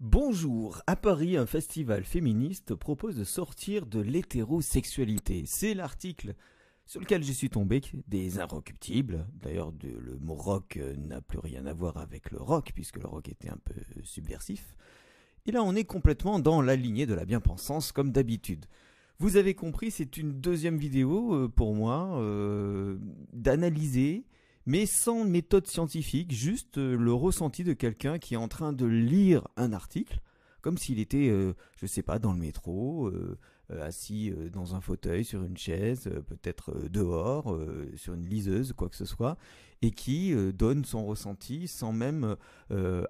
Bonjour, à Paris, un festival féministe propose de sortir de l'hétérosexualité. C'est l'article sur lequel je suis tombé, des inrecuptibles. D'ailleurs, le mot rock euh, n'a plus rien à voir avec le rock, puisque le rock était un peu subversif. Et là, on est complètement dans la lignée de la bien-pensance, comme d'habitude. Vous avez compris, c'est une deuxième vidéo euh, pour moi euh, d'analyser mais sans méthode scientifique, juste euh, le ressenti de quelqu'un qui est en train de lire un article, comme s'il était, euh, je ne sais pas, dans le métro, euh, assis dans un fauteuil, sur une chaise, peut-être dehors, sur une liseuse, quoi que ce soit, et qui donne son ressenti sans même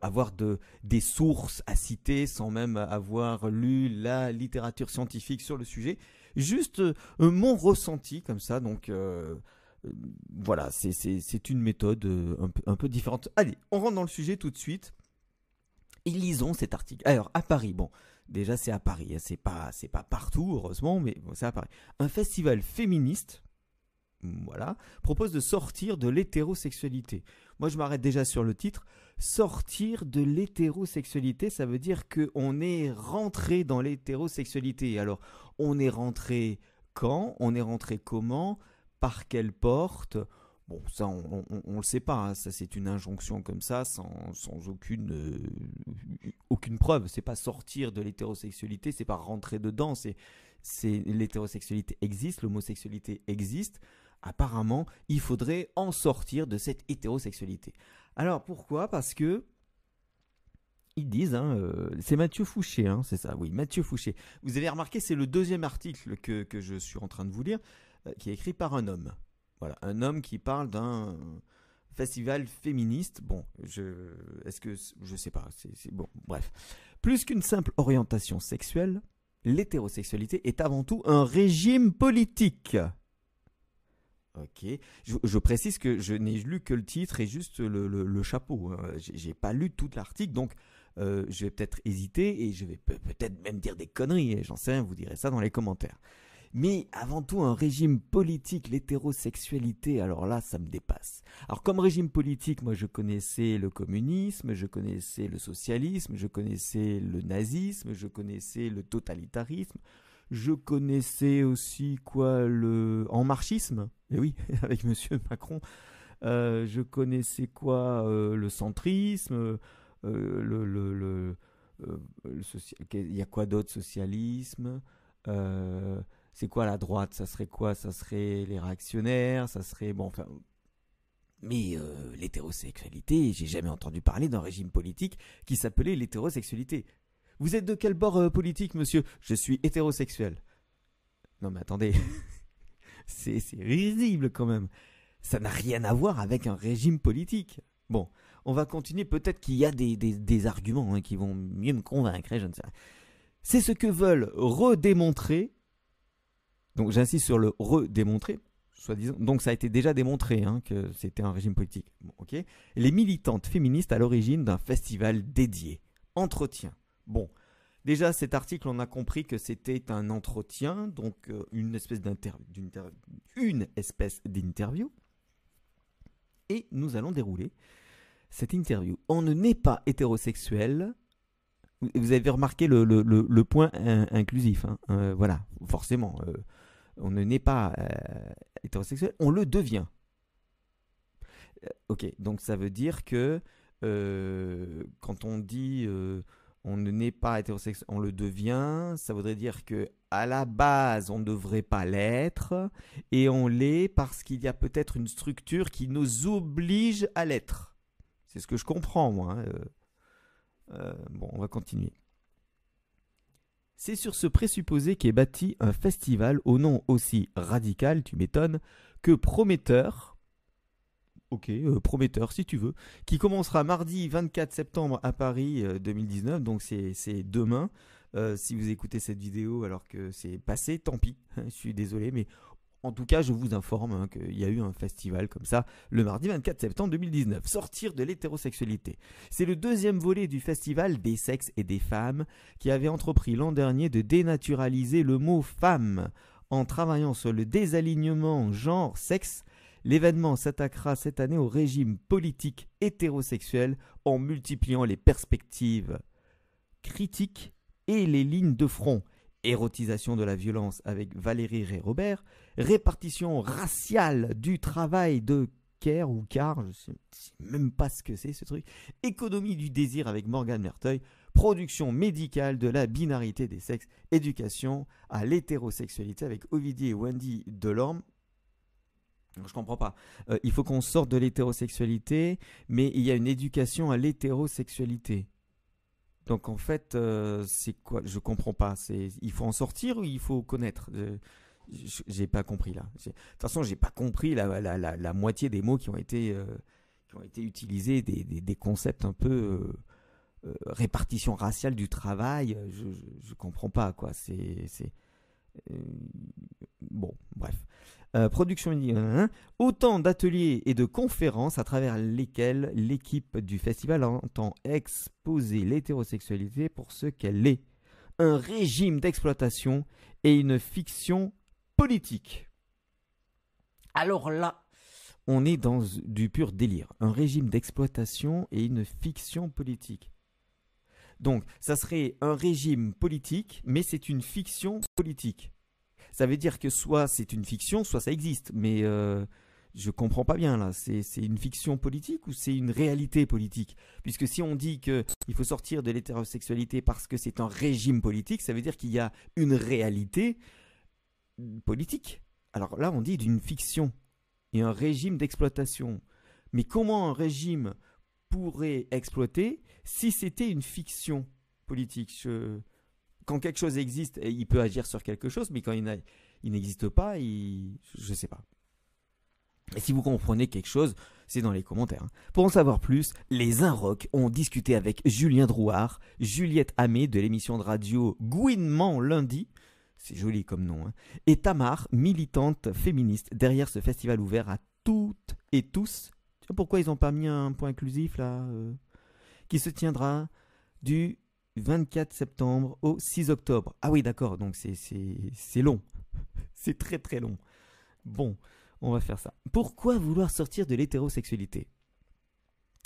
avoir de, des sources à citer, sans même avoir lu la littérature scientifique sur le sujet, juste mon ressenti comme ça, donc euh, voilà, c'est une méthode euh, un peu, différente. Allez, on rentre dans le sujet tout de suite. Et lisons cet article. Alors, à Paris, bon, déjà c'est à Paris, hein, c'est pas, pas partout, heureusement, mais c'est à Paris. Un festival féministe, voilà, propose de sortir de l'hétérosexualité. Moi, je m'arrête déjà sur le titre. Sortir de l'hétérosexualité, ça veut dire qu'on est rentré dans l'hétérosexualité. Alors, on est rentré quand? On est rentré comment? Par quelle porte Bon, ça, on ne le sait pas. Hein. Ça, c'est une injonction comme ça, sans, aucune, euh, aucune preuve. C'est pas sortir de l'hétérosexualité, c'est pas rentrer dedans. C'est, c'est l'hétérosexualité existe, l'homosexualité existe. Apparemment, il faudrait en sortir de cette hétérosexualité. Alors pourquoi? Parce que ils disent, hein, euh, c'est Mathieu Fouché, hein, c'est ça, oui, Mathieu Fouché. Vous avez remarqué, c'est le deuxième article que, que je suis en train de vous lire. Euh, qui est écrit par un homme. Voilà, un homme qui parle d'un festival féministe. Bon, je, est-ce que je sais pas. C'est, bon, bref. Plus qu'une simple orientation sexuelle, l'hétérosexualité est avant tout un régime politique. Ok. Je, précise que je n'ai lu que le titre et juste le, chapeau. Hein. J'ai, pas lu tout l'article, donc euh, je vais peut-être hésiter et je vais peut-être même dire des conneries. J'en sais rien, vous direz ça dans les commentaires mais avant tout un régime politique, l'hétérosexualité, alors là, ça me dépasse. Alors comme régime politique, moi je connaissais le communisme, je connaissais le socialisme, je connaissais le nazisme, je connaissais le totalitarisme, je connaissais aussi quoi le en marxisme, et eh oui, avec Monsieur Macron. Euh, je connaissais quoi euh, le centrisme, euh, le, le, il y a quoi d'autre socialisme c'est quoi la droite? Ça serait quoi? Ça serait les réactionnaires? Ça serait bon, enfin. Mais euh, l'hétérosexualité, j'ai jamais entendu parler d'un régime politique qui s'appelait l'hétérosexualité. Vous êtes de quel bord euh, politique, monsieur? Je suis hétérosexuel. Non mais attendez, c'est risible quand même. Ça n'a rien à voir avec un régime politique. Bon, on va continuer. Peut-être qu'il y a des, arguments hein, qui vont mieux me convaincre, hein, je ne sais C'est ce que veulent redémontrer donc j'insiste sur le redémontrer, soi-disant. Donc ça a été déjà démontré hein, que c'était un régime politique. Les militantes féministes à l'origine d'un festival dédié. Entretien. Bon, déjà cet article, on a compris que c'était un entretien, donc euh, une espèce d'interview, une espèce d'interview. Et nous allons dérouler cette interview. On ne naît pas hétérosexuel. Vous avez remarqué le, point inclusif. Hein. Euh, voilà, forcément. Euh, on ne naît pas euh, hétérosexuel, on le devient. Euh, ok, donc ça veut dire que euh, quand on dit on ne naît pas hétérosexuel, on le devient, ça voudrait dire que à la base on ne devrait pas l'être et on l'est parce qu'il y a peut-être une structure qui nous oblige à l'être. C'est ce que je comprends moi. Hein, bon, on va continuer. C'est sur ce présupposé qu'est bâti un festival au nom aussi radical, tu m'étonnes, que prometteur. Ok, euh, prometteur si tu veux, qui commencera mardi 24 septembre à Paris 2019, euh, donc c'est demain. Euh, si vous écoutez cette vidéo alors que c'est passé, tant pis, je suis désolé, mais en tout cas, je vous informe hein, qu'il y a eu un festival comme ça le mardi 24 septembre 2019. Sortir de l'hétérosexualité. C'est le deuxième volet du festival des sexes et des femmes qui avait entrepris l'an dernier de dénaturaliser le mot femme en travaillant sur le désalignement genre-sexe. L'événement s'attaquera cette année au régime politique hétérosexuel en multipliant les perspectives critique et les lignes de front. Érotisation de la violence avec Valérie Ré-Robert, répartition raciale du travail de Kerr ou Car, je ne sais, même pas ce que c'est ce truc, économie du désir avec Morgan Merteuil, production médicale de la binarité des sexes, éducation à l'hétérosexualité avec Ovidie et Wendy Delorme. Je comprends pas. Euh, il faut qu'on sorte de l'hétérosexualité, mais il y a une éducation à l'hétérosexualité. Donc en fait, euh, c'est quoi? Je comprends pas. Il faut en sortir ou il faut connaître? J'ai pas compris là. De toute façon, j'ai pas compris la, la, la, moitié des mots qui ont été euh, qui ont été utilisés, des, des, des concepts un peu euh, répartition raciale du travail. Je, je, comprends pas quoi. C'est bon, bref. Euh, production autant d'ateliers et de conférences à travers lesquels l'équipe du festival entend exposer l'hétérosexualité pour ce qu'elle est. Un régime d'exploitation et une fiction politique. Alors là, on est dans du pur délire. Un régime d'exploitation et une fiction politique. Donc, ça serait un régime politique, mais c'est une fiction politique ça veut dire que soit c'est une fiction, soit ça existe. Mais euh, je comprends pas bien là. C'est une fiction politique ou c'est une réalité politique? Puisque si on dit qu'il faut sortir de l'hétérosexualité parce que c'est un régime politique, ça veut dire qu'il y a une réalité politique. Alors là, on dit d'une fiction et un régime d'exploitation. Mais comment un régime pourrait exploiter si c'était une fiction politique? Quand quelque chose existe, il peut agir sur quelque chose, mais quand il, n'existe pas, je ne sais pas. Et si vous comprenez quelque chose, c'est dans les commentaires. Hein. Pour en savoir plus, les Inrock ont discuté avec Julien Drouard, Juliette Amé de l'émission de radio Gouinement lundi, c'est joli comme nom, hein, et Tamar, militante féministe derrière ce festival ouvert à toutes et tous. Pourquoi ils n'ont pas mis un point inclusif là euh, Qui se tiendra du 24 septembre au 6 octobre. Ah oui, d'accord, donc c'est long. c'est très très long. Bon, on va faire ça. Pourquoi vouloir sortir de l'hétérosexualité?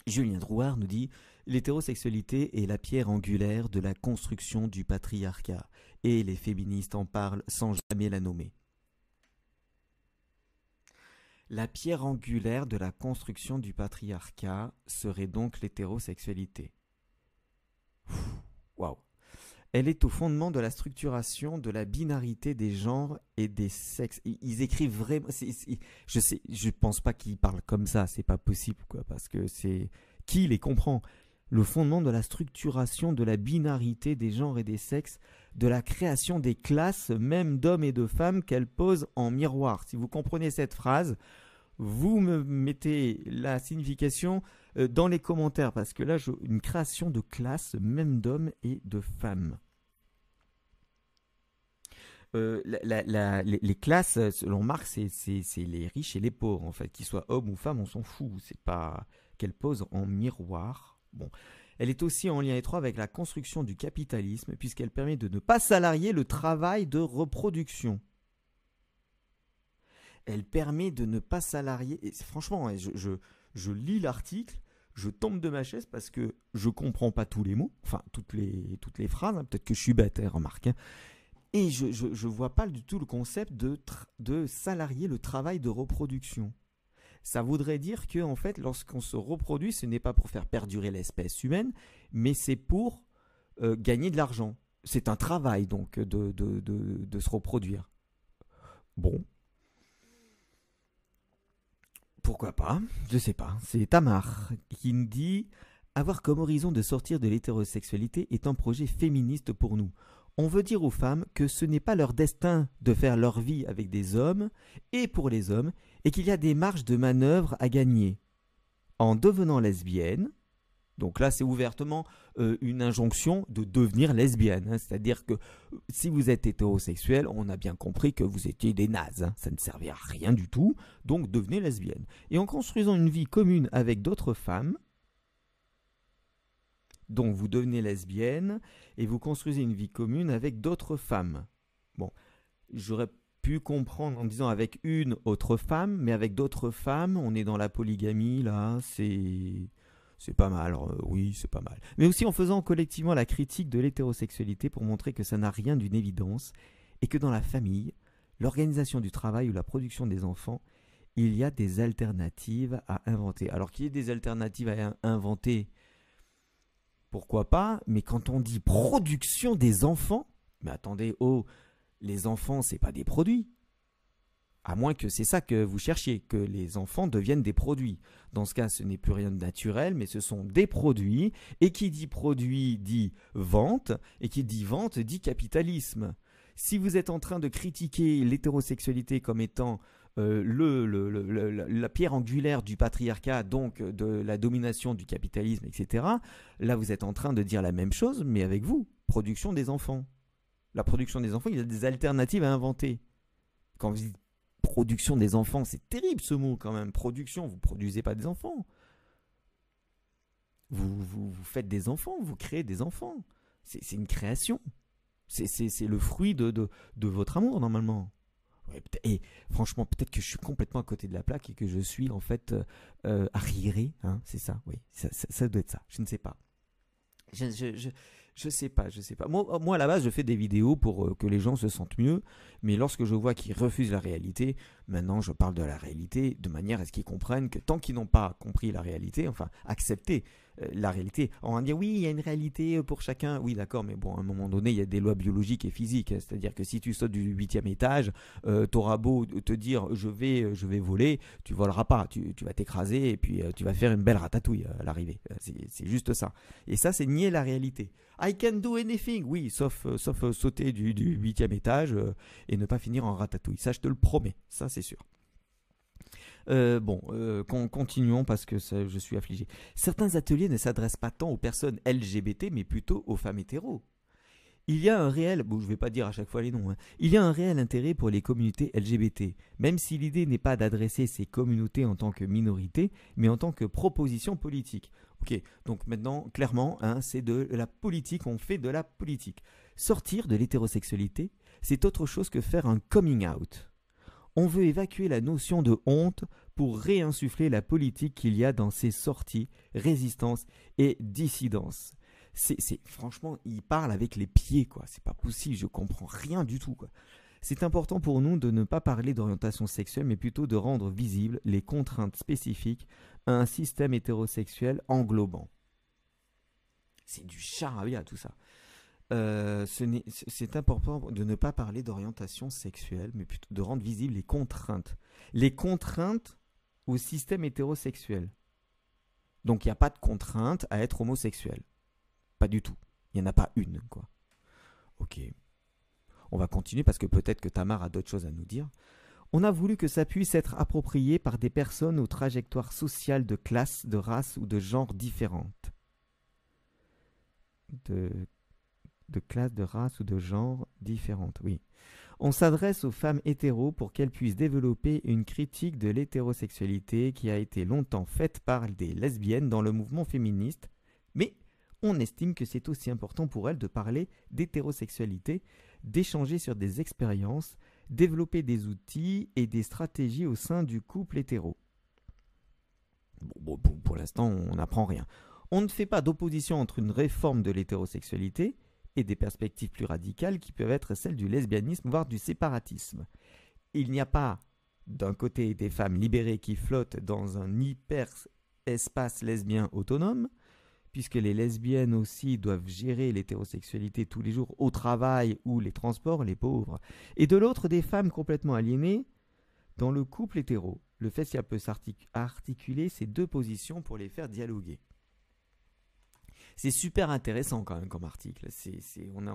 Julien Drouard nous dit L'hétérosexualité est la pierre angulaire de la construction du patriarcat, et les féministes en parlent sans jamais la nommer. La pierre angulaire de la construction du patriarcat serait donc l'hétérosexualité. Waouh. Elle est au fondement de la structuration de la binarité des genres et des sexes. Ils écrivent vraiment. je sais, pense pas qu'ils parlent comme ça. C'est pas possible, quoi, parce que c'est qui les comprend? Le fondement de la structuration de la binarité des genres et des sexes, de la création des classes, même d'hommes et de femmes, qu'elle pose en miroir. Si vous comprenez cette phrase, vous me mettez la signification euh, dans les commentaires parce que là, une création de classe, même d'hommes et de femmes. Euh, les, classes, selon Marx, c'est les riches et les pauvres, en fait. Qu'ils soient hommes ou femmes, on s'en fout. C'est pas qu'elle pose en miroir. Elle est aussi en lien étroit avec la construction du capitalisme, puisqu'elle permet de ne pas salarier le travail de reproduction elle permet de ne pas salarier. Et franchement, hein, je, lis l'article, je tombe de ma chaise parce que je comprends pas tous les mots, enfin toutes les, phrases, hein, peut-être que je suis bête, hein, remarque. Et je, je, vois pas du tout le concept de, de salarier le travail de reproduction. Ça voudrait dire que, en fait, lorsqu'on se reproduit, ce n'est pas pour faire perdurer l'espèce humaine, mais c'est pour euh, gagner de l'argent. C'est un travail, donc, de, se reproduire. Bon, pourquoi pas? Je sais pas. C'est Tamar qui nous dit avoir comme horizon de sortir de l'hétérosexualité est un projet féministe pour nous. On veut dire aux femmes que ce n'est pas leur destin de faire leur vie avec des hommes et pour les hommes et qu'il y a des marges de manœuvre à gagner. En devenant lesbienne, donc là, c'est ouvertement euh, une injonction de devenir lesbienne. Hein. C'est-à-dire que euh, si vous êtes hétérosexuel, on a bien compris que vous étiez des nazes. Hein. Ça ne servait à rien du tout. Donc devenez lesbienne. Et en construisant une vie commune avec d'autres femmes, donc vous devenez lesbienne et vous construisez une vie commune avec d'autres femmes. Bon, j'aurais pu comprendre en disant avec une autre femme, mais avec d'autres femmes, on est dans la polygamie là, c'est C'est pas mal, euh, oui, c'est pas mal. Mais aussi en faisant collectivement la critique de l'hétérosexualité pour montrer que ça n'a rien d'une évidence et que dans la famille, l'organisation du travail ou la production des enfants, il y a des alternatives à inventer. Alors qu'il y ait des alternatives à inventer, pourquoi pas, mais quand on dit production des enfants, mais attendez, oh, les enfants, c'est pas des produits. À moins que c'est ça que vous cherchiez, que les enfants deviennent des produits. Dans ce cas, ce n'est plus rien de naturel, mais ce sont des produits. Et qui dit produit dit vente, et qui dit vente dit capitalisme. Si vous êtes en train de critiquer l'hétérosexualité comme étant euh, la pierre angulaire du patriarcat, donc de la domination du capitalisme, etc., là vous êtes en train de dire la même chose, mais avec vous, production des enfants. La production des enfants, il y a des alternatives à inventer. Quand vous dites production des enfants, c'est terrible ce mot quand même. Production, vous ne produisez pas des enfants. Vous, vous, faites des enfants, vous créez des enfants. C'est une création. C'est le fruit de, de, votre amour normalement. et franchement, peut-être que je suis complètement à côté de la plaque et que je suis en fait euh, euh, arriéré. Hein, c'est ça, oui. Ça, doit être ça. Je ne sais pas. je sais pas, je sais pas. Moi, moi, à la base, je fais des vidéos pour euh, que les gens se sentent mieux, mais lorsque je vois qu'ils refusent la réalité, maintenant je parle de la réalité de manière à ce qu'ils comprennent que tant qu'ils n'ont pas compris la réalité, enfin accepter euh, la réalité, on va dire oui, il y a une réalité euh, pour chacun, oui d'accord, mais bon, à un moment donné, il y a des lois biologiques et physiques, c'est-à-dire que si tu sautes du huitième étage, euh, t'auras beau te dire je vais, je vais voler, tu voleras pas, tu, tu vas t'écraser et puis tu vas faire une belle ratatouille à l'arrivée. C'est juste ça. Et ça, c'est nier la réalité. I can do anything, oui, sauf, sauf sauter du huitième étage et ne pas finir en ratatouille. Ça, je te le promets, ça c'est sûr. Euh, bon, euh, continuons parce que je suis affligé. Certains ateliers ne s'adressent pas tant aux personnes LGBT, mais plutôt aux femmes hétéros. Il y a un réel, hein. intérêt pour les communautés LGBT, même si l'idée n'est pas d'adresser ces communautés en tant que minorité, mais en tant que proposition politique. Ok, donc maintenant, clairement, hein, c'est de la politique, on fait de la politique. Sortir de l'hétérosexualité, c'est autre chose que faire un coming out. On veut évacuer la notion de honte pour réinsuffler la politique qu'il y a dans ces sorties, résistance et dissidence. C'est, franchement, il parle avec les pieds, quoi. C'est pas possible, je comprends rien du tout, quoi. C'est important pour nous de ne pas parler d'orientation sexuelle, mais plutôt de rendre visibles les contraintes spécifiques à un système hétérosexuel englobant. C'est du charabia tout ça. Euh, c'est important de ne pas parler d'orientation sexuelle, mais plutôt de rendre visibles les contraintes. Les contraintes au système hétérosexuel. Donc il n'y a pas de contrainte à être homosexuel. Pas du tout. Il n'y en a pas une, quoi. Ok. On va continuer parce que peut-être que Tamar a d'autres choses à nous dire. On a voulu que ça puisse être approprié par des personnes aux trajectoires sociales de classe, de race ou de genre différentes. De de classe, de race ou de genre différentes. Oui. On s'adresse aux femmes hétéros pour qu'elles puissent développer une critique de l'hétérosexualité qui a été longtemps faite par des lesbiennes dans le mouvement féministe, mais on estime que c'est aussi important pour elles de parler d'hétérosexualité, d'échanger sur des expériences, développer des outils et des stratégies au sein du couple hétéro. Bon, pour l'instant, on n'apprend rien. On ne fait pas d'opposition entre une réforme de l'hétérosexualité et des perspectives plus radicales qui peuvent être celles du lesbianisme, voire du séparatisme. Il n'y a pas d'un côté des femmes libérées qui flottent dans un hyper-espace lesbien autonome, puisque les lesbiennes aussi doivent gérer l'hétérosexualité tous les jours au travail ou les transports, les pauvres, et de l'autre des femmes complètement aliénées dans le couple hétéro. Le festival peut articuler ces deux positions pour les faire dialoguer c'est super intéressant quand même comme article. C'est, on est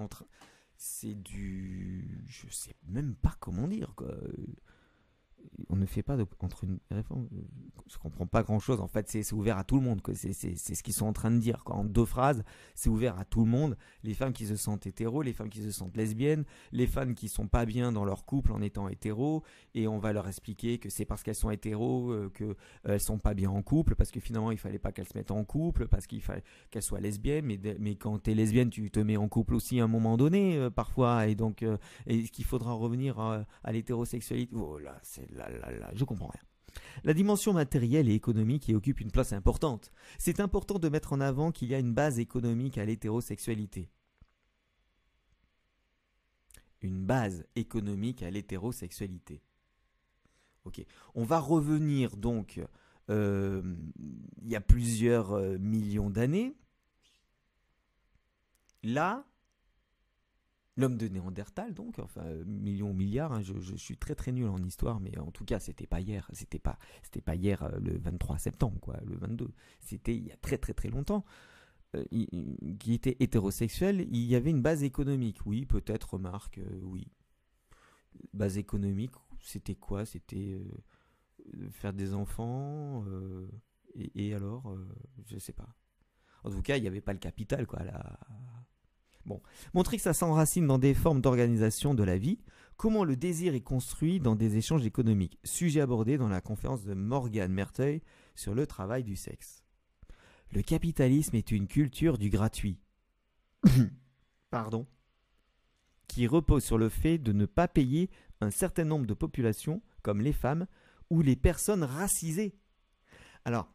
c'est du, je sais même pas comment dire quoi on ne fait pas entre une réforme. Je comprends pas grand chose. En fait, c'est ouvert à tout le monde. C'est ce qu'ils sont en train de dire. En deux phrases, c'est ouvert à tout le monde. Les femmes qui se sentent hétéros, les femmes qui se sentent lesbiennes, les femmes qui sont pas bien dans leur couple en étant hétéros. Et on va leur expliquer que c'est parce qu'elles sont hétéros euh, qu'elles elles sont pas bien en couple. Parce que finalement, il fallait pas qu'elles se mettent en couple. Parce qu'il fallait qu'elles soient lesbiennes. Mais, mais quand tu es lesbienne, tu te mets en couple aussi à un moment donné, euh, parfois. Et donc, est-ce euh, qu'il faudra revenir à, à l'hétérosexualité Oh là, c'est je comprends rien. La dimension matérielle et économique y occupe une place importante. C'est important de mettre en avant qu'il y a une base économique à l'hétérosexualité. Une base économique à l'hétérosexualité. Ok. On va revenir donc euh, il y a plusieurs euh, millions d'années. Là, L'homme de Néandertal, donc, enfin, millions, milliards, hein, je, suis très très nul en histoire, mais en tout cas, c'était pas hier, c'était pas, c'était pas hier euh, le 23 septembre, quoi, le 22, c'était il y a très très très longtemps, euh, qui était hétérosexuel, il y avait une base économique, oui, peut-être, remarque, euh, oui. Base économique, c'était quoi? C'était faire des enfants, et, et, alors, je sais pas. En tout cas, il n'y avait pas le capital, quoi, là Bon, montrer que ça s'enracine dans des formes d'organisation de la vie, comment le désir est construit dans des échanges économiques, sujet abordé dans la conférence de Morgan Merteuil sur le travail du sexe. Le capitalisme est une culture du gratuit. Pardon. Qui repose sur le fait de ne pas payer un certain nombre de populations, comme les femmes ou les personnes racisées. Alors,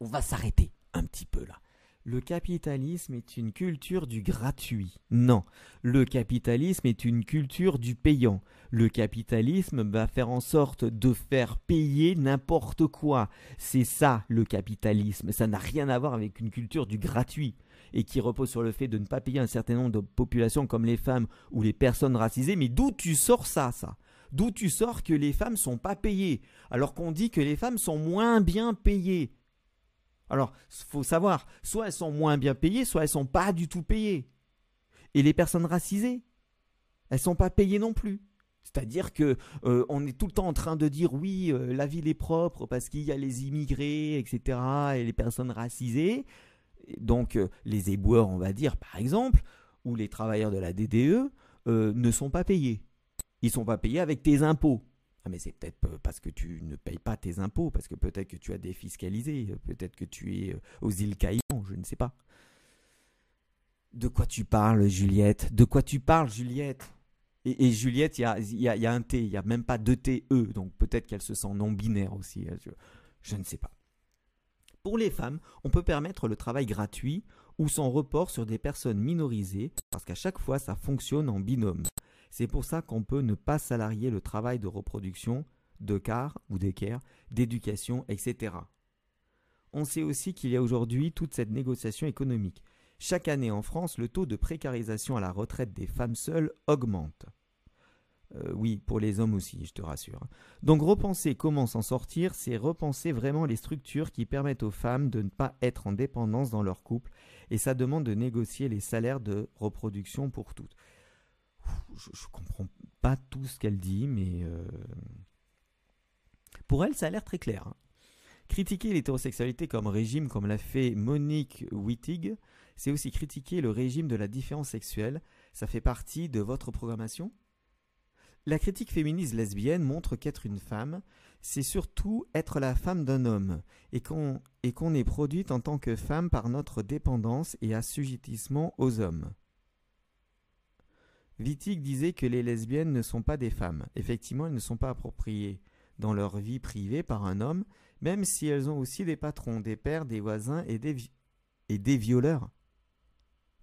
on va s'arrêter un petit peu là le capitalisme est une culture du gratuit. Non, le capitalisme est une culture du payant. Le capitalisme va faire en sorte de faire payer n'importe quoi. C'est ça le capitalisme. Ça n'a rien à voir avec une culture du gratuit et qui repose sur le fait de ne pas payer un certain nombre de populations comme les femmes ou les personnes racisées. Mais d'où tu sors ça, ça? D'où tu sors que les femmes sont pas payées alors qu'on dit que les femmes sont moins bien payées? Alors, faut savoir, soit elles sont moins bien payées, soit elles sont pas du tout payées. Et les personnes racisées, elles sont pas payées non plus. C'est-à-dire que euh, on est tout le temps en train de dire oui, euh, la ville est propre parce qu'il y a les immigrés, etc. et les personnes racisées. Donc euh, les éboueurs, on va dire par exemple, ou les travailleurs de la DDE ne sont pas payés. Ils sont pas payés avec tes impôts. Ah mais c'est peut-être parce que tu ne payes pas tes impôts, parce que peut-être que tu as défiscalisé, peut-être que tu es euh, aux îles Caïmans, je ne sais pas. De quoi tu parles, Juliette? De quoi tu parles, Juliette? Et, Juliette, il y a, un T, il n'y a même pas deux T, E, donc peut-être qu'elle se sent non-binaire aussi, hein, je ne sais pas. Pour les femmes, on peut permettre le travail gratuit ou son report sur des personnes minorisées, parce qu'à chaque fois, ça fonctionne en binôme. C'est pour ça qu'on peut ne pas salarier le travail de reproduction, de car ou d'équerre, d'éducation, etc. On sait aussi qu'il y a aujourd'hui toute cette négociation économique. Chaque année en France, le taux de précarisation à la retraite des femmes seules augmente. Euh, oui, pour les hommes aussi, je te rassure. Donc repenser comment s'en sortir, c'est repenser vraiment les structures qui permettent aux femmes de ne pas être en dépendance dans leur couple, et ça demande de négocier les salaires de reproduction pour toutes je, ne comprends pas tout ce qu'elle dit, mais euh, pour elle, ça a l'air très clair. Hein. Critiquer l'hétérosexualité comme régime, comme l'a fait Monique Wittig, c'est aussi critiquer le régime de la différence sexuelle. Ça fait partie de votre programmation? La critique féministe lesbienne montre qu'être une femme, c'est surtout être la femme d'un homme, et qu'on est produite en tant que femme par notre dépendance et assujettissement aux hommes. Wittig disait que les lesbiennes ne sont pas des femmes. Effectivement, elles ne sont pas appropriées dans leur vie privée par un homme, même si elles ont aussi des patrons, des pères, des voisins et des, des violeurs.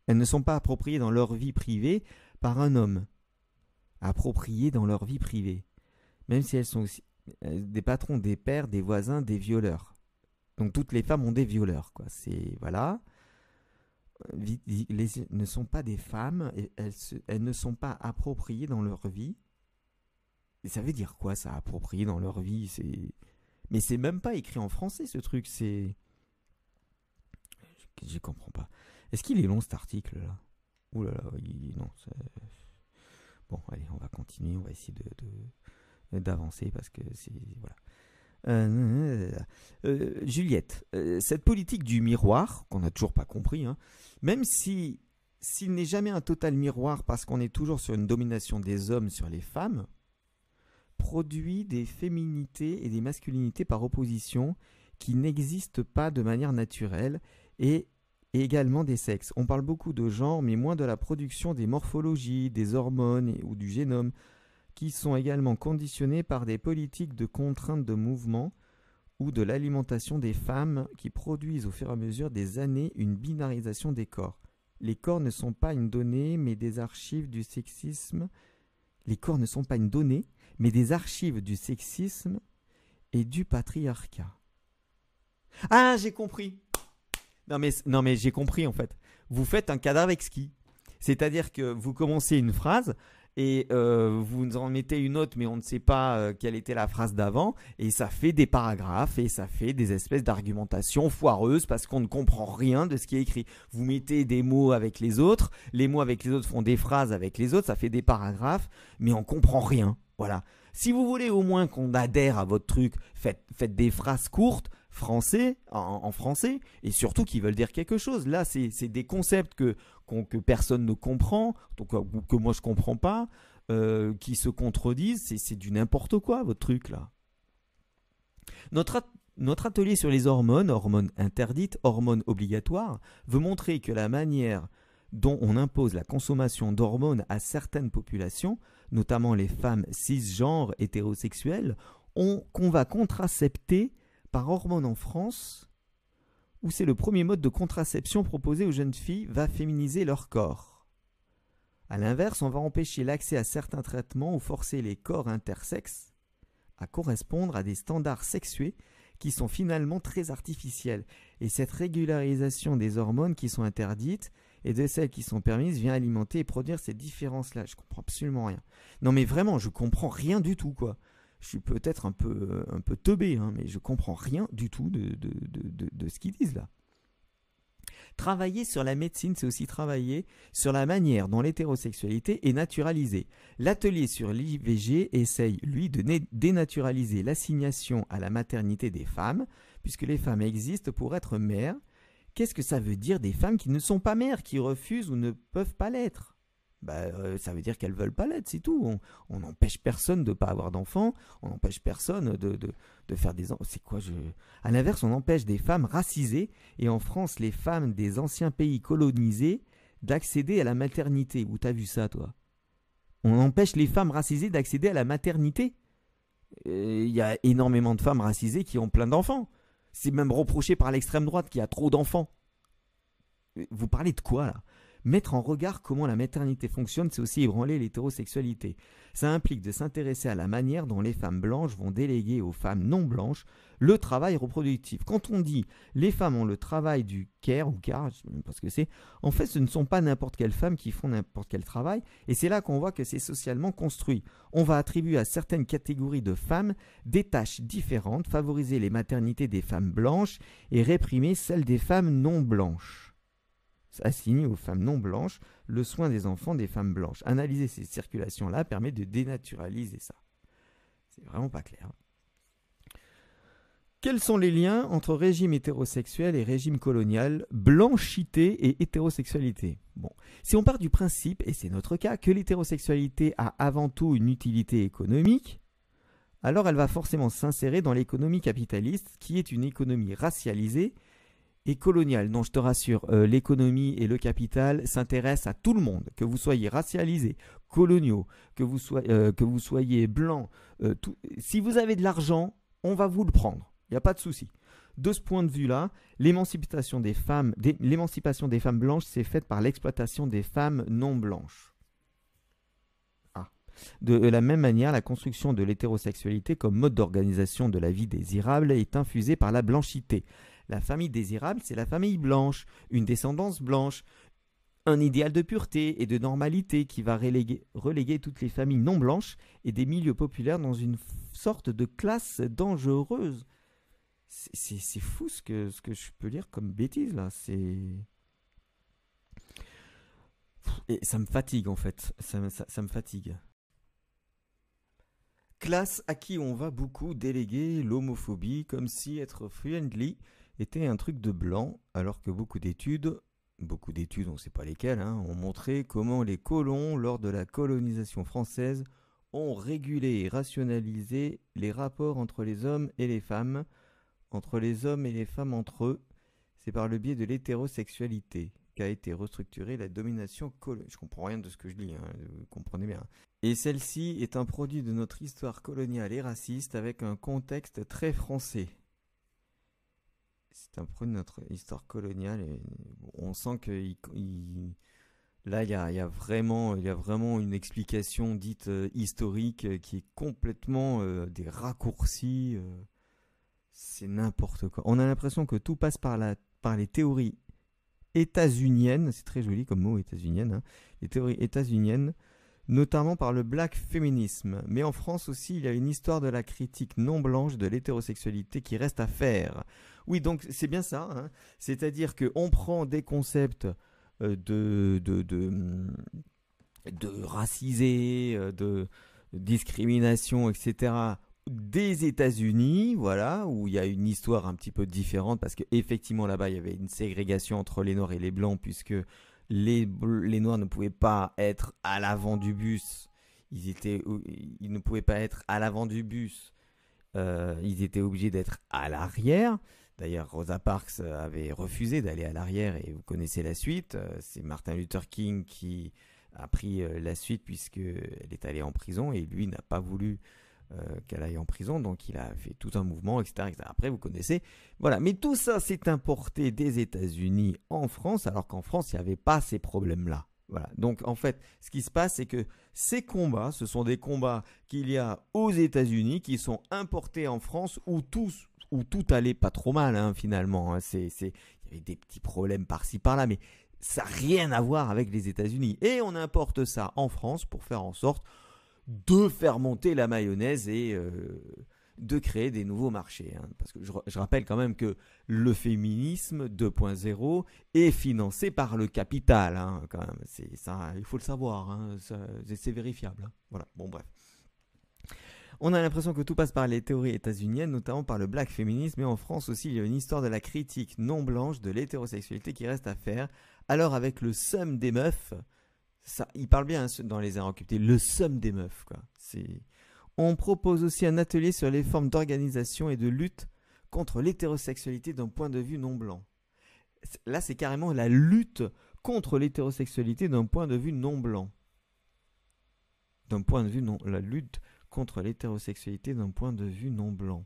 Elles ne sont pas appropriées dans leur vie privée par un homme. Appropriées dans leur vie privée. Même si elles sont aussi euh, des patrons, des pères, des voisins, des violeurs. Donc toutes les femmes ont des violeurs, quoi. C'est voilà ne sont pas des femmes, et elles, ne sont pas appropriées dans leur vie. Ça veut dire quoi ça, approprié dans leur vie? Mais c'est même pas écrit en français ce truc. C'est je, comprends pas. Est-ce qu'il est long cet article là? Ouh là là, non. Bon, allez, on va continuer. On va essayer de d'avancer parce que c'est voilà. Euh, euh, Juliette, euh, cette politique du miroir, qu'on n'a toujours pas compris, hein, même si s'il n'est jamais un total miroir parce qu'on est toujours sur une domination des hommes sur les femmes, produit des féminités et des masculinités par opposition qui n'existent pas de manière naturelle et également des sexes. On parle beaucoup de genre, mais moins de la production des morphologies, des hormones ou du génome qui sont également conditionnés par des politiques de contrainte de mouvement ou de l'alimentation des femmes qui produisent au fur et à mesure des années une binarisation des corps. Les corps ne sont pas une donnée, mais des archives du sexisme. Les corps ne sont pas une donnée, mais des archives du sexisme et du patriarcat. Ah, j'ai compris. Non mais, non mais j'ai compris en fait. Vous faites un cadavre exquis. C'est-à-dire que vous commencez une phrase et euh, vous en mettez une autre, mais on ne sait pas euh, quelle était la phrase d'avant, et ça fait des paragraphes, et ça fait des espèces d'argumentation foireuses parce qu'on ne comprend rien de ce qui est écrit. Vous mettez des mots avec les autres, les mots avec les autres font des phrases avec les autres, ça fait des paragraphes, mais on comprend rien. Voilà. Si vous voulez au moins qu'on adhère à votre truc, faites, faites des phrases courtes, français, en, français, et surtout qui veulent dire quelque chose. Là, c'est des concepts que, que personne ne comprend, donc, que moi je comprends pas, euh, qui se contredisent. C'est du n'importe quoi, votre truc là. Notre, notre atelier sur les hormones, hormones interdites, hormones obligatoires, veut montrer que la manière dont on impose la consommation d'hormones à certaines populations, notamment les femmes cisgenres hétérosexuelles, qu'on va contracepter par hormone en France, où c'est le premier mode de contraception proposé aux jeunes filles, va féminiser leur corps. A l'inverse, on va empêcher l'accès à certains traitements ou forcer les corps intersexes à correspondre à des standards sexués qui sont finalement très artificiels. Et cette régularisation des hormones qui sont interdites et de celles qui sont permises vient alimenter et produire ces différences-là. Je comprends absolument rien. Non mais vraiment, je comprends rien du tout, quoi je suis peut-être un peu, un peu teubé, hein, mais je comprends rien du tout de, de, ce qu'ils disent là. Travailler sur la médecine, c'est aussi travailler sur la manière dont l'hétérosexualité est naturalisée. L'atelier sur l'IVG essaye, lui, de dénaturaliser l'assignation à la maternité des femmes, puisque les femmes existent pour être mères. Qu'est-ce que ça veut dire des femmes qui ne sont pas mères, qui refusent ou ne peuvent pas l'être? Bah, euh, ça veut dire qu'elles veulent pas l'être, c'est tout. On n'empêche personne de pas avoir d'enfants, on n'empêche personne de, de, faire des enfants. C'est quoi je... À l'inverse, on empêche des femmes racisées, et en France, les femmes des anciens pays colonisés d'accéder à la maternité. Où t'as vu ça, toi? On empêche les femmes racisées d'accéder à la maternité. Il y a énormément de femmes racisées qui ont plein d'enfants. C'est même reproché par l'extrême droite qui a trop d'enfants. Vous parlez de quoi là? Mettre en regard comment la maternité fonctionne, c'est aussi ébranler l'hétérosexualité. Ça implique de s'intéresser à la manière dont les femmes blanches vont déléguer aux femmes non blanches le travail reproductif. Quand on dit les femmes ont le travail du care ou car, je sais même pas ce que c'est, en fait ce ne sont pas n'importe quelles femmes qui font n'importe quel travail, et c'est là qu'on voit que c'est socialement construit. On va attribuer à certaines catégories de femmes des tâches différentes, favoriser les maternités des femmes blanches et réprimer celles des femmes non blanches assigné aux femmes non blanches le soin des enfants des femmes blanches. Analyser ces circulations-là permet de dénaturaliser ça. C'est vraiment pas clair. Quels sont les liens entre régime hétérosexuel et régime colonial, blanchité et hétérosexualité? Bon, si on part du principe, et c'est notre cas, que l'hétérosexualité a avant tout une utilité économique, alors elle va forcément s'insérer dans l'économie capitaliste, qui est une économie racialisée et colonial. Non, je te rassure, euh, l'économie et le capital s'intéressent à tout le monde, que vous soyez racialisés, coloniaux, que vous, soyez, euh, blanc. Euh, si vous avez de l'argent, on va vous le prendre. Il n'y a pas de souci. De ce point de vue-là, l'émancipation des femmes, l'émancipation des femmes blanches s'est faite par l'exploitation des femmes non blanches. Ah. De la même manière, la construction de l'hétérosexualité comme mode d'organisation de la vie désirable est infusée par la blanchité. La famille désirable, c'est la famille blanche, une descendance blanche, un idéal de pureté et de normalité qui va reléguer, toutes les familles non blanches et des milieux populaires dans une sorte de classe dangereuse. C'est fou ce que, je peux lire comme bêtise là. C'est. Et ça me fatigue en fait. Ça me fatigue. Classe à qui on va beaucoup déléguer l'homophobie comme si être friendly était un truc de blanc, alors que beaucoup d'études, beaucoup d'études, on ne sait pas lesquelles, hein, ont montré comment les colons, lors de la colonisation française, ont régulé et rationalisé les rapports entre les hommes et les femmes, entre les hommes et les femmes entre eux. C'est par le biais de l'hétérosexualité qu'a été restructurée la domination coloniale. Je comprends rien de ce que je dis, hein, vous comprenez bien. Et celle-ci est un produit de notre histoire coloniale et raciste avec un contexte très français. C'est un peu notre histoire coloniale. On sent que là, il y a, vraiment, il y a vraiment une explication dite euh, historique euh, qui est complètement euh, des raccourcis. c'est n'importe quoi. On a l'impression que tout passe par les théories états-uniennes. C'est très joli comme mot, états-unienne. Hein. les théories états-uniennes notamment par le black féminisme. Mais en France aussi, il y a une histoire de la critique non blanche de l'hétérosexualité qui reste à faire. Oui, donc c'est bien ça. Hein. C'est-à-dire qu'on prend des concepts euh, de, de, de, racisé, euh, de discrimination, etc., des États-Unis, voilà, où il y a une histoire un petit peu différente parce qu'effectivement là-bas il y avait une ségrégation entre les Noirs et les Blancs puisque les, Noirs ne pouvaient pas être à l'avant du bus. Ils ne pouvaient pas être à l'avant du bus. Euh, ils étaient obligés d'être à l'arrière. D'ailleurs, Rosa Parks avait refusé d'aller à l'arrière et vous connaissez la suite. Euh, c'est Martin Luther King qui a pris euh, la suite puisqu'elle est allée en prison et lui n'a pas voulu euh, qu'elle aille en prison, donc il a fait tout un mouvement, etc., Après, vous connaissez. Voilà, mais tout ça s'est importé des États-Unis en France, alors qu'en France, il n'y avait pas ces problèmes-là. Voilà. Donc en fait, ce qui se passe, c'est que ces combats, ce sont des combats qu'il y a aux États-Unis, qui sont importés en France, où tout, où tout allait pas trop mal hein, finalement. Hein. C'est, c'est, il y avait des petits problèmes par-ci par-là, mais ça n'a rien à voir avec les États-Unis. Et on importe ça en France pour faire en sorte de faire monter la mayonnaise et euh, de créer des nouveaux marchés. Hein. Parce que je, rappelle quand même que le féminisme 2.0 est financé par le capital. Quand même. C'est, ça, il faut le savoir. Hein. c'est, vérifiable. Voilà. Bon, bref. On a l'impression que tout passe par les théories états-uniennes, notamment par le black féminisme, mais en France aussi, il y a une histoire de la critique non blanche de l'hétérosexualité qui reste à faire. Alors avec le somme des meufs, ça, il parle bien hein, dans les inrecuptés, le somme des meufs. Quoi. On propose aussi un atelier sur les formes d'organisation et de lutte contre l'hétérosexualité d'un point de vue non blanc. Là, c'est carrément la lutte contre l'hétérosexualité d'un point de vue non blanc. D'un point de vue non, la lutte contre l'hétérosexualité d'un point de vue non blanc.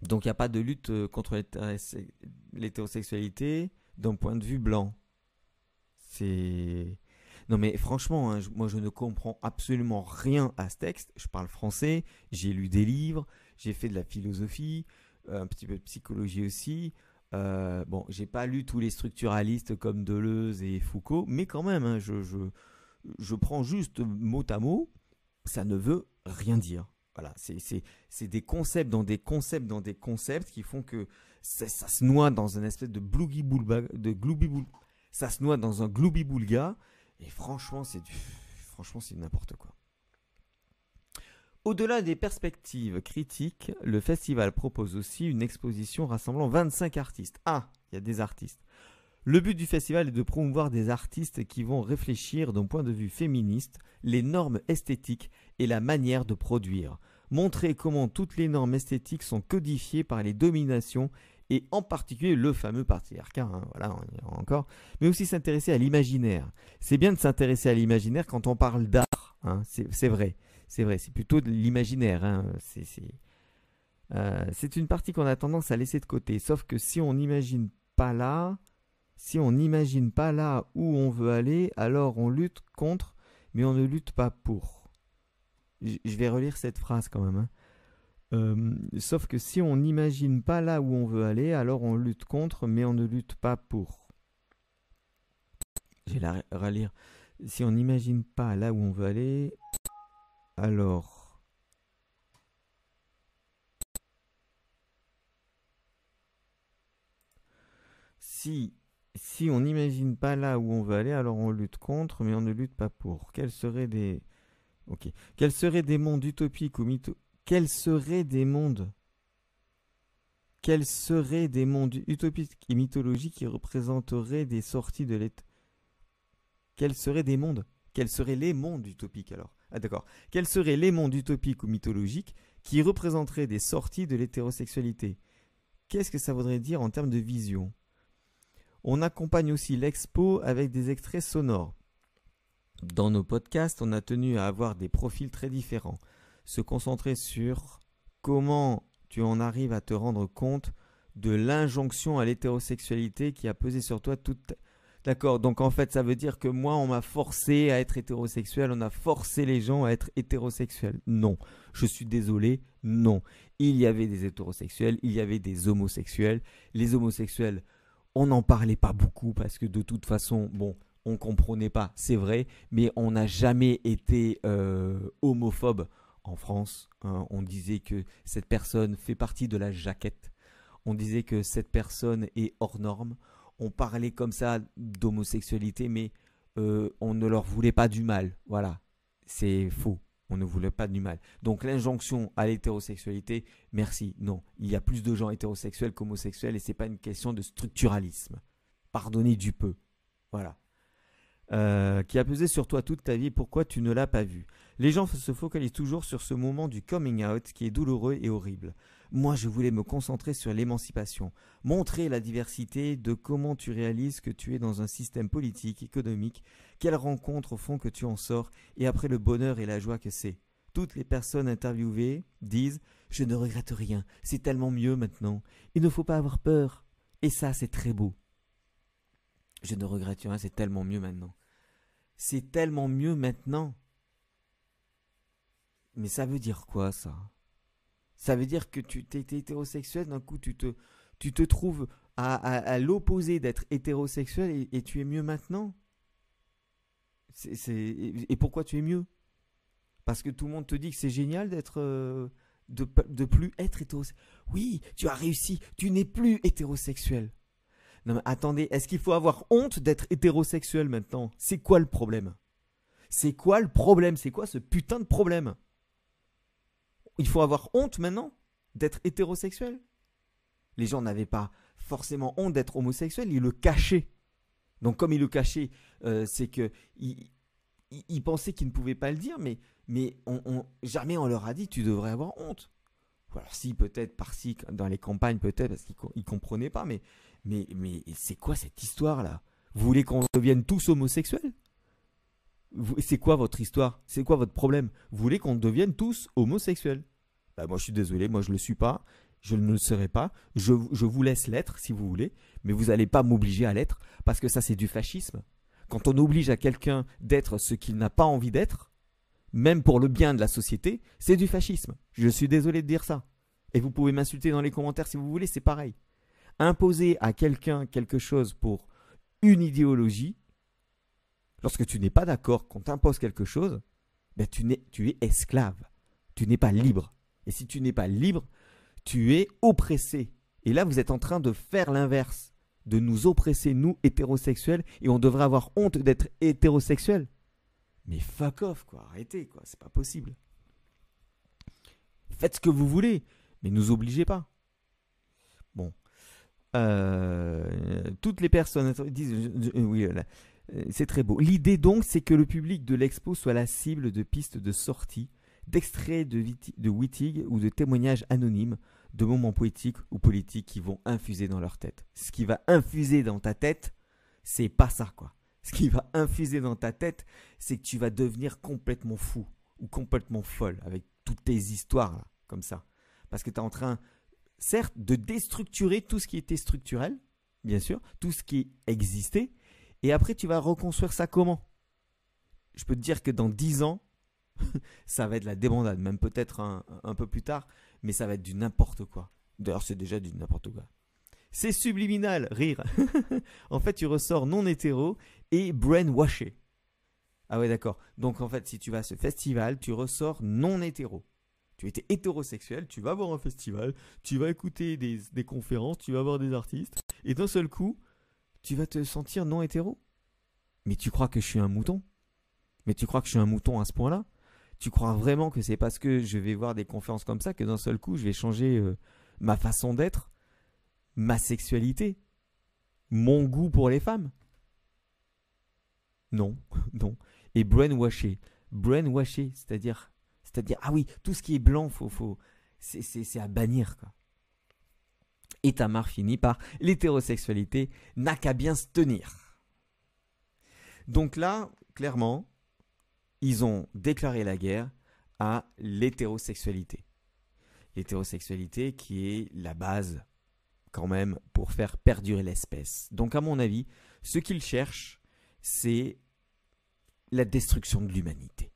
Donc il n'y a pas de lutte euh, contre l'hétérosexualité d'un point de vue blanc. C'est. Non mais franchement, hein, moi je ne comprends absolument rien à ce texte. Je parle français, j'ai lu des livres, j'ai fait de la philosophie, euh, un petit peu de psychologie aussi. Euh, bon, j'ai pas lu tous les structuralistes comme Deleuze et Foucault, mais quand même, hein, je, je, je, prends juste mot à mot, ça ne veut rien dire. Voilà, c'est des concepts dans des concepts dans des concepts qui font que ça, se noie dans un espèce de blougi de gloubi ça se noie dans un gloubi-boulga, et franchement, c'est franchement, c'est n'importe quoi. Au-delà des perspectives critiques, le festival propose aussi une exposition rassemblant 25 artistes. Ah, il y a des artistes. Le but du festival est de promouvoir des artistes qui vont réfléchir d'un point de vue féministe les normes esthétiques et la manière de produire. Montrer comment toutes les normes esthétiques sont codifiées par les dominations et en particulier le fameux patriarcat, hein, voilà, encore, mais aussi s'intéresser à l'imaginaire. C'est bien de s'intéresser à l'imaginaire quand on parle d'art, hein, c'est vrai, c'est vrai, c'est plutôt de l'imaginaire, hein, euh, c'est une partie qu'on a tendance à laisser de côté, sauf que si on n'imagine pas là, si on n'imagine pas là où on veut aller, alors on lutte contre, mais on ne lutte pas pour. Je vais relire cette phrase quand même. Euh, sauf que si on n'imagine pas là où on veut aller, alors on lutte contre, mais on ne lutte pas pour. Je vais la relire. Si on n'imagine pas là où on veut aller, alors... Si, si on n'imagine pas là où on veut aller, alors on lutte contre, mais on ne lutte pas pour. Quels seraient des... Ok. Quels seraient des mondes utopiques ou mytho quels seraient des mondes Quels seraient des mondes utopiques et mythologiques qui représenteraient des sorties de l'état Quels seraient des mondes Quels seraient les mondes utopiques alors? Ah d'accord. Quels seraient les mondes utopiques ou mythologiques qui représenteraient des sorties de l'hétérosexualité? Qu'est-ce que ça voudrait dire en termes de vision? On accompagne aussi l'expo avec des extraits sonores. Dans nos podcasts, on a tenu à avoir des profils très différents se concentrer sur comment tu en arrives à te rendre compte de l'injonction à l'hétérosexualité qui a pesé sur toi toute... D'accord, donc en fait ça veut dire que moi on m'a forcé à être hétérosexuel, on a forcé les gens à être hétérosexuels. Non, je suis désolé, non. Il y avait des hétérosexuels, il y avait des homosexuels. Les homosexuels, on n'en parlait pas beaucoup parce que de toute façon, bon, on comprenait pas, c'est vrai, mais on n'a jamais été euh, homophobe en France. Hein. on disait que cette personne fait partie de la jaquette. On disait que cette personne est hors norme. On parlait comme ça d'homosexualité, mais euh, on ne leur voulait pas du mal. Voilà, c'est faux. On ne voulait pas du mal. Donc l'injonction à l'hétérosexualité, merci. Non, il y a plus de gens hétérosexuels qu'homosexuels et c'est pas une question de structuralisme. Pardonnez du peu. Voilà. Euh, qui a pesé sur toi toute ta vie, pourquoi tu ne l'as pas vu? Les gens se focalisent toujours sur ce moment du coming out qui est douloureux et horrible. Moi, je voulais me concentrer sur l'émancipation, montrer la diversité de comment tu réalises que tu es dans un système politique, économique, quelles rencontres au fond que tu en sors, et après le bonheur et la joie que c'est. Toutes les personnes interviewées disent Je ne regrette rien, c'est tellement mieux maintenant, il ne faut pas avoir peur. Et ça, c'est très beau. Je ne regrette rien, c'est tellement mieux maintenant. C'est tellement mieux maintenant. Mais ça veut dire quoi ça? Ça veut dire que tu t'es hétérosexuel, d'un coup tu te, tu te trouves à, l'opposé d'être hétérosexuel et, tu es mieux maintenant? Et pourquoi tu es mieux? Parce que tout le monde te dit que c'est génial d'être... Euh, de, de plus être hétérosexuel. Oui, tu as réussi, tu n'es plus hétérosexuel. Non mais attendez, est-ce qu'il faut avoir honte d'être hétérosexuel maintenant? C'est quoi le problème? C'est quoi le problème? C'est quoi ce putain de problème? Il faut avoir honte maintenant d'être hétérosexuel? Les gens n'avaient pas forcément honte d'être homosexuel, ils le cachaient. Donc comme ils le cachaient, euh, c'est que ils, pensaient qu'ils ne pouvaient pas le dire, mais, jamais on leur a dit tu devrais avoir honte. Alors si peut-être par-ci, dans les campagnes peut-être, parce qu'ils comprenaient pas, mais mais, mais c'est quoi cette histoire-là? Vous voulez qu'on devienne tous homosexuels? C'est quoi votre histoire? C'est quoi votre problème? Vous voulez qu'on devienne tous homosexuels? Bah, Moi, je suis désolé, moi, je ne le suis pas. Je ne le serai pas. Je vous laisse l'être si vous voulez, mais vous n'allez pas m'obliger à l'être parce que ça, c'est du fascisme. Quand on oblige à quelqu'un d'être ce qu'il n'a pas envie d'être, même pour le bien de la société, c'est du fascisme. Je suis désolé de dire ça. Et vous pouvez m'insulter dans les commentaires si vous voulez, c'est pareil imposer à quelqu'un quelque chose pour une idéologie, lorsque tu n'es pas d'accord qu'on t'impose quelque chose, ben tu, tu es esclave. Tu n'es pas libre. Et si tu n'es pas libre, tu es oppressé. Et là, vous êtes en train de faire l'inverse, de nous oppresser, nous, hétérosexuels, et on devrait avoir honte d'être hétérosexuel. Mais fuck off, quoi, arrêtez, quoi, c'est pas possible. Faites ce que vous voulez, mais nous obligez pas. Bon, euh, toutes les personnes disent oui, euh, c'est très beau. L'idée donc, c'est que le public de l'expo soit la cible de pistes de sortie, d'extraits de, de Wittig ou de témoignages anonymes, de moments poétiques ou politiques qui vont infuser dans leur tête. Ce qui va infuser dans ta tête, c'est pas ça quoi. Ce qui va infuser dans ta tête, c'est que tu vas devenir complètement fou ou complètement folle avec toutes tes histoires là, comme ça. Parce que tu es en train certes, de déstructurer tout ce qui était structurel, bien sûr, tout ce qui existait, et après tu vas reconstruire ça comment? Je peux te dire que dans 10 ans, ça va être la débandade, même peut-être un, peu plus tard, mais ça va être du n'importe quoi. D'ailleurs, c'est déjà du n'importe quoi. C'est subliminal, rire. en fait, tu ressors non hétéro et brainwashé. Ah ouais, d'accord. Donc en fait, si tu vas à ce festival, tu ressors non hétéro tu étais hétérosexuel, tu vas voir un festival, tu vas écouter des, conférences, tu vas voir des artistes, et d'un seul coup, tu vas te sentir non hétéro. Mais tu crois que je suis un mouton? Mais tu crois que je suis un mouton à ce point-là? Tu crois vraiment que c'est parce que je vais voir des conférences comme ça que d'un seul coup, je vais changer euh, ma façon d'être, ma sexualité, mon goût pour les femmes Non, non. Et brainwasher. Brainwasher, c'est-à-dire c'est-à-dire, ah oui, tout ce qui est blanc, faut, faut, c'est à bannir. Et Tamar finit par l'hétérosexualité n'a qu'à bien se tenir. Donc là, clairement, ils ont déclaré la guerre à l'hétérosexualité. L'hétérosexualité qui est la base quand même pour faire perdurer l'espèce. Donc à mon avis, ce qu'ils cherchent, c'est la destruction de l'humanité.